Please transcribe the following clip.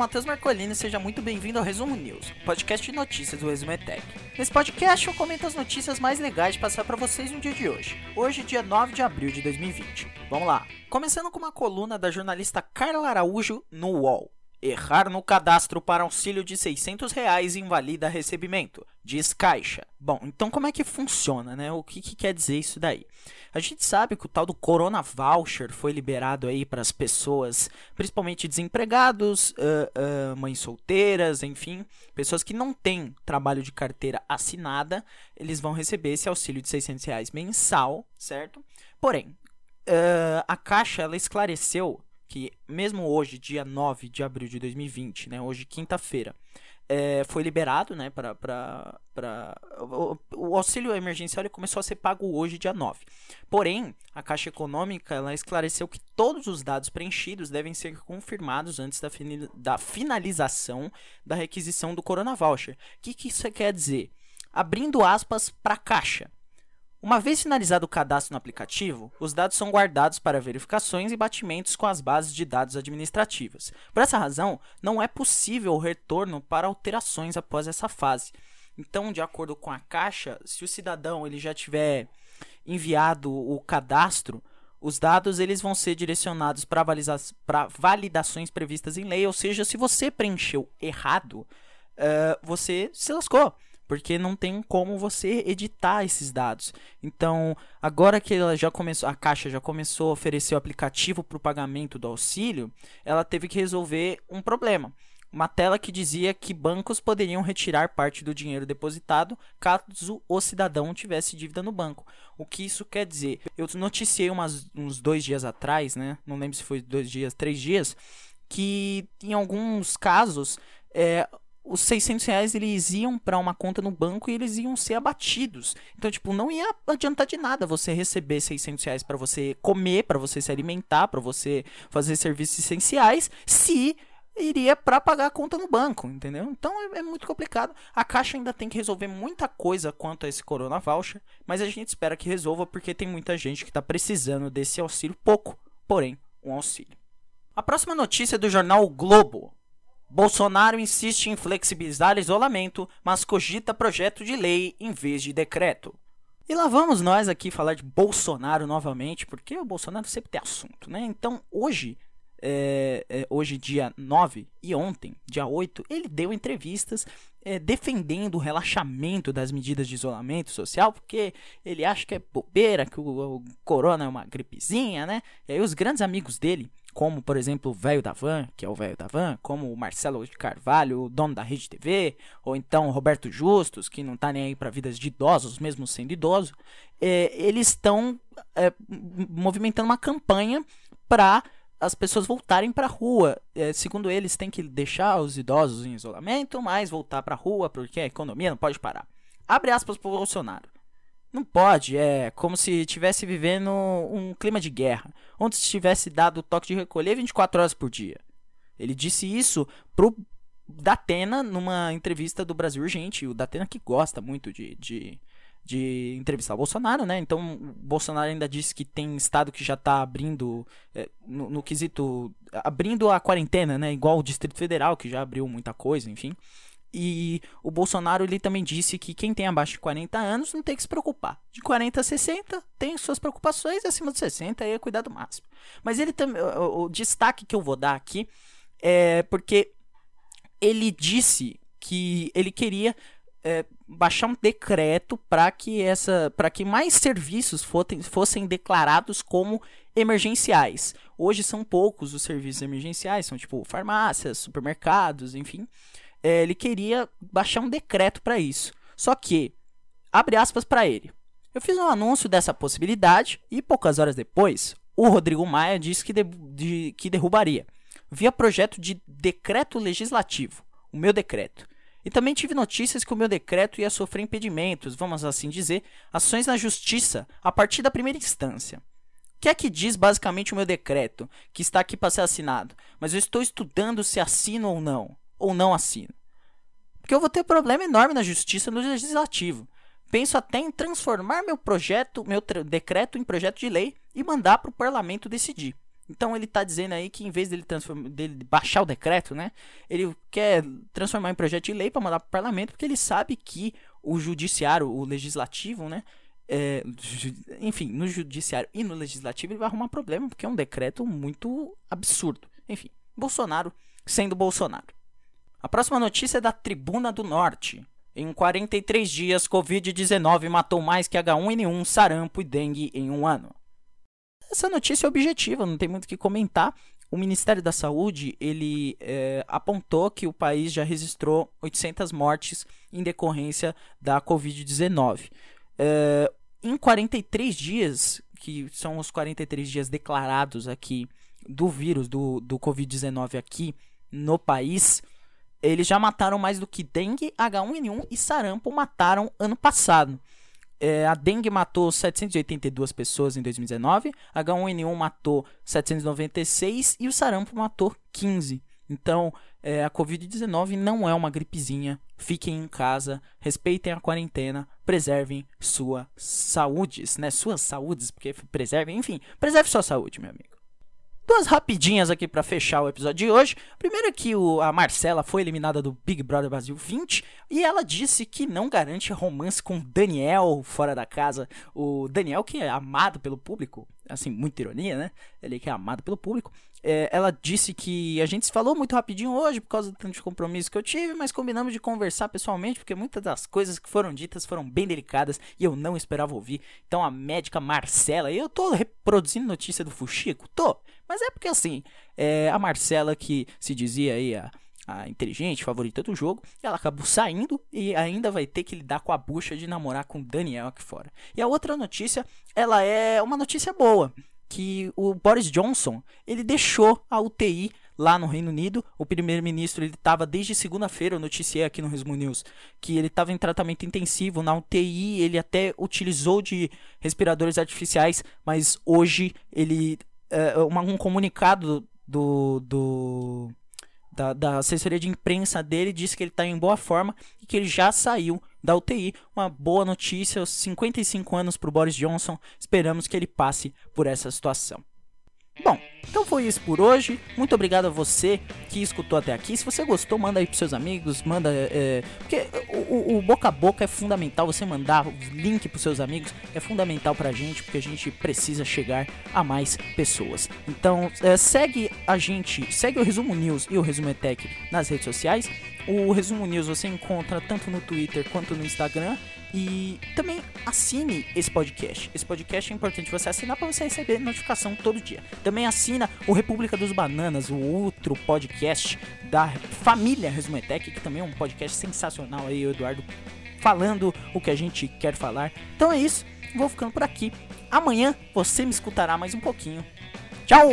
Matheus Marcolini seja muito bem-vindo ao Resumo News, podcast de notícias do Resumo Etec. Nesse podcast eu comento as notícias mais legais de passar para vocês no dia de hoje. Hoje, dia 9 de abril de 2020. Vamos lá. Começando com uma coluna da jornalista Carla Araújo no UOL. Errar no cadastro para auxílio de 600 reais invalida recebimento, diz Caixa. Bom, então como é que funciona, né? O que, que quer dizer isso daí? A gente sabe que o tal do Corona Voucher foi liberado aí para as pessoas, principalmente desempregados, uh, uh, mães solteiras, enfim, pessoas que não têm trabalho de carteira assinada, eles vão receber esse auxílio de 600 reais mensal, certo? Porém, uh, a Caixa ela esclareceu que mesmo hoje, dia 9 de abril de 2020, né, hoje quinta-feira, é, foi liberado, né, para o, o, auxílio emergencial ele começou a ser pago hoje, dia 9. Porém, a Caixa Econômica ela esclareceu que todos os dados preenchidos devem ser confirmados antes da, da finalização da requisição do Corona Voucher. O que, que isso quer dizer? Abrindo aspas para a Caixa. Uma vez finalizado o cadastro no aplicativo, os dados são guardados para verificações e batimentos com as bases de dados administrativas. Por essa razão, não é possível o retorno para alterações após essa fase. Então, de acordo com a Caixa, se o cidadão ele já tiver enviado o cadastro, os dados eles vão ser direcionados para validações previstas em lei, ou seja, se você preencheu errado, uh, você se lascou porque não tem como você editar esses dados. Então, agora que ela já começou, a Caixa já começou a oferecer o aplicativo para o pagamento do auxílio, ela teve que resolver um problema. Uma tela que dizia que bancos poderiam retirar parte do dinheiro depositado caso o cidadão tivesse dívida no banco. O que isso quer dizer? Eu noticiei umas, uns dois dias atrás, né? Não lembro se foi dois dias, três dias, que em alguns casos é, os 600 reais eles iam para uma conta no banco e eles iam ser abatidos. Então, tipo, não ia adiantar de nada você receber 600 reais para você comer, para você se alimentar, para você fazer serviços essenciais, se iria para pagar a conta no banco, entendeu? Então é, é, muito complicado. A Caixa ainda tem que resolver muita coisa quanto a esse Corona Voucher, mas a gente espera que resolva porque tem muita gente que está precisando desse auxílio pouco, porém, um auxílio. A próxima notícia é do jornal o Globo. Bolsonaro insiste em flexibilizar isolamento, mas cogita projeto de lei em vez de decreto. E lá vamos nós aqui falar de Bolsonaro novamente, porque o Bolsonaro sempre tem assunto, né? Então, hoje, é, é, hoje dia 9 e ontem, dia 8, ele deu entrevistas é, defendendo o relaxamento das medidas de isolamento social, porque ele acha que é bobeira, que o, o corona é uma gripezinha, né? E aí os grandes amigos dele, como por exemplo o velho da van, que é o velho da van, como o Marcelo de Carvalho, o dono da Rede TV, ou então o Roberto Justus, que não está nem aí para vidas de idosos, mesmo sendo idoso, é, eles estão é, movimentando uma campanha para as pessoas voltarem para a rua. É, segundo eles, tem que deixar os idosos em isolamento, mas voltar para a rua porque a economia não pode parar. Abre aspas para Bolsonaro. Não pode, é como se estivesse vivendo um clima de guerra, onde se tivesse dado o toque de recolher 24 horas por dia. Ele disse isso pro Datena numa entrevista do Brasil Urgente. O Datena que gosta muito de, de, de entrevistar o Bolsonaro, né? Então, o Bolsonaro ainda disse que tem estado que já está abrindo, é, no, no, quesito, abrindo a quarentena, né? Igual o Distrito Federal, que já abriu muita coisa, enfim. E o Bolsonaro ele também disse que quem tem abaixo de 40 anos não tem que se preocupar. De 40 a 60 tem suas preocupações, acima de 60 aí é cuidado máximo. Mas ele também o, o destaque que eu vou dar aqui é porque ele disse que ele queria é, baixar um decreto para que essa para que mais serviços fossem, fossem declarados como emergenciais. Hoje são poucos os serviços emergenciais, são tipo farmácias, supermercados, enfim é, ele queria baixar um decreto para isso. Só que, abre aspas para ele. Eu fiz um anúncio dessa possibilidade e poucas horas depois, o Rodrigo Maia disse que, de, de, que derrubaria, via projeto de decreto legislativo, o meu decreto. E também tive notícias que o meu decreto ia sofrer impedimentos, vamos assim dizer, ações na justiça a partir da primeira instância. O que é que diz basicamente o meu decreto, que está aqui para ser assinado? Mas eu estou estudando se assino ou não ou não assino. Porque eu vou ter problema enorme na justiça no legislativo. Penso até em transformar meu projeto, meu decreto em projeto de lei e mandar para o parlamento decidir. Então ele tá dizendo aí que em vez dele, dele baixar o decreto, né? Ele quer transformar em projeto de lei para mandar para o parlamento, porque ele sabe que o judiciário, o legislativo, né? É, enfim, no judiciário e no legislativo ele vai arrumar problema, porque é um decreto muito absurdo. Enfim, Bolsonaro sendo Bolsonaro. A próxima notícia é da Tribuna do Norte. Em 43 dias, Covid-19 matou mais que H1N1, sarampo e dengue em um ano. Essa notícia é objetiva, não tem muito o que comentar. O Ministério da Saúde ele é, apontou que o país já registrou 800 mortes em decorrência da Covid-19. É, em 43 dias, que são os 43 dias declarados aqui do vírus do, do Covid-19 aqui no país, eles já mataram mais do que dengue, H1N1 e sarampo mataram ano passado. É, a dengue matou 782 pessoas em 2019, H1N1 matou 796 e o sarampo matou 15. Então, é, a Covid-19 não é uma gripezinha. Fiquem em casa, respeitem a quarentena, preservem sua saúdes, né? Suas saúdes, porque preservem, enfim, preserve sua saúde, meu amigo. Duas rapidinhas aqui para fechar o episódio de hoje. Primeiro é que o, a Marcela foi eliminada do Big Brother Brasil 20 e ela disse que não garante romance com Daniel fora da casa. O Daniel que é amado pelo público, assim, muita ironia, né? Ele que é amado pelo público. É, ela disse que a gente se falou muito rapidinho hoje por causa do tanto de compromisso que eu tive, mas combinamos de conversar pessoalmente porque muitas das coisas que foram ditas foram bem delicadas e eu não esperava ouvir. Então a médica Marcela, eu tô reproduzindo notícia do Fuxico? Tô. Mas é porque assim, é, a Marcela que se dizia aí a, a inteligente, favorita do jogo, ela acabou saindo e ainda vai ter que lidar com a bucha de namorar com Daniel aqui fora. E a outra notícia, ela é uma notícia boa, que o Boris Johnson, ele deixou a UTI lá no Reino Unido. O primeiro-ministro ele estava desde segunda-feira, eu noticiei aqui no Resumo News, que ele estava em tratamento intensivo na UTI. Ele até utilizou de respiradores artificiais, mas hoje ele é, uma, um comunicado do, do da, da, assessoria de imprensa dele disse que ele está em boa forma e que ele já saiu da UTI. Uma boa notícia, 55 anos para o Boris Johnson. Esperamos que ele passe por essa situação. Bom, então foi isso por hoje. Muito obrigado a você que escutou até aqui. Se você gostou, manda aí pros seus amigos, manda. É, porque o, o, boca a boca é fundamental. Você mandar o link pros seus amigos é fundamental pra gente, porque a gente precisa chegar a mais pessoas. Então, é, segue a gente, segue o Resumo News e o Resumo Etec nas redes sociais. O Resumo News você encontra tanto no Twitter quanto no Instagram. E também assine esse podcast. Esse podcast é importante você assinar para você receber notificação todo dia. Também assina o República dos Bananas, o outro podcast da família Resumetec, que também é um podcast sensacional aí, o Eduardo falando o que a gente quer falar. Então é isso, vou ficando por aqui. Amanhã você me escutará mais um pouquinho. Tchau!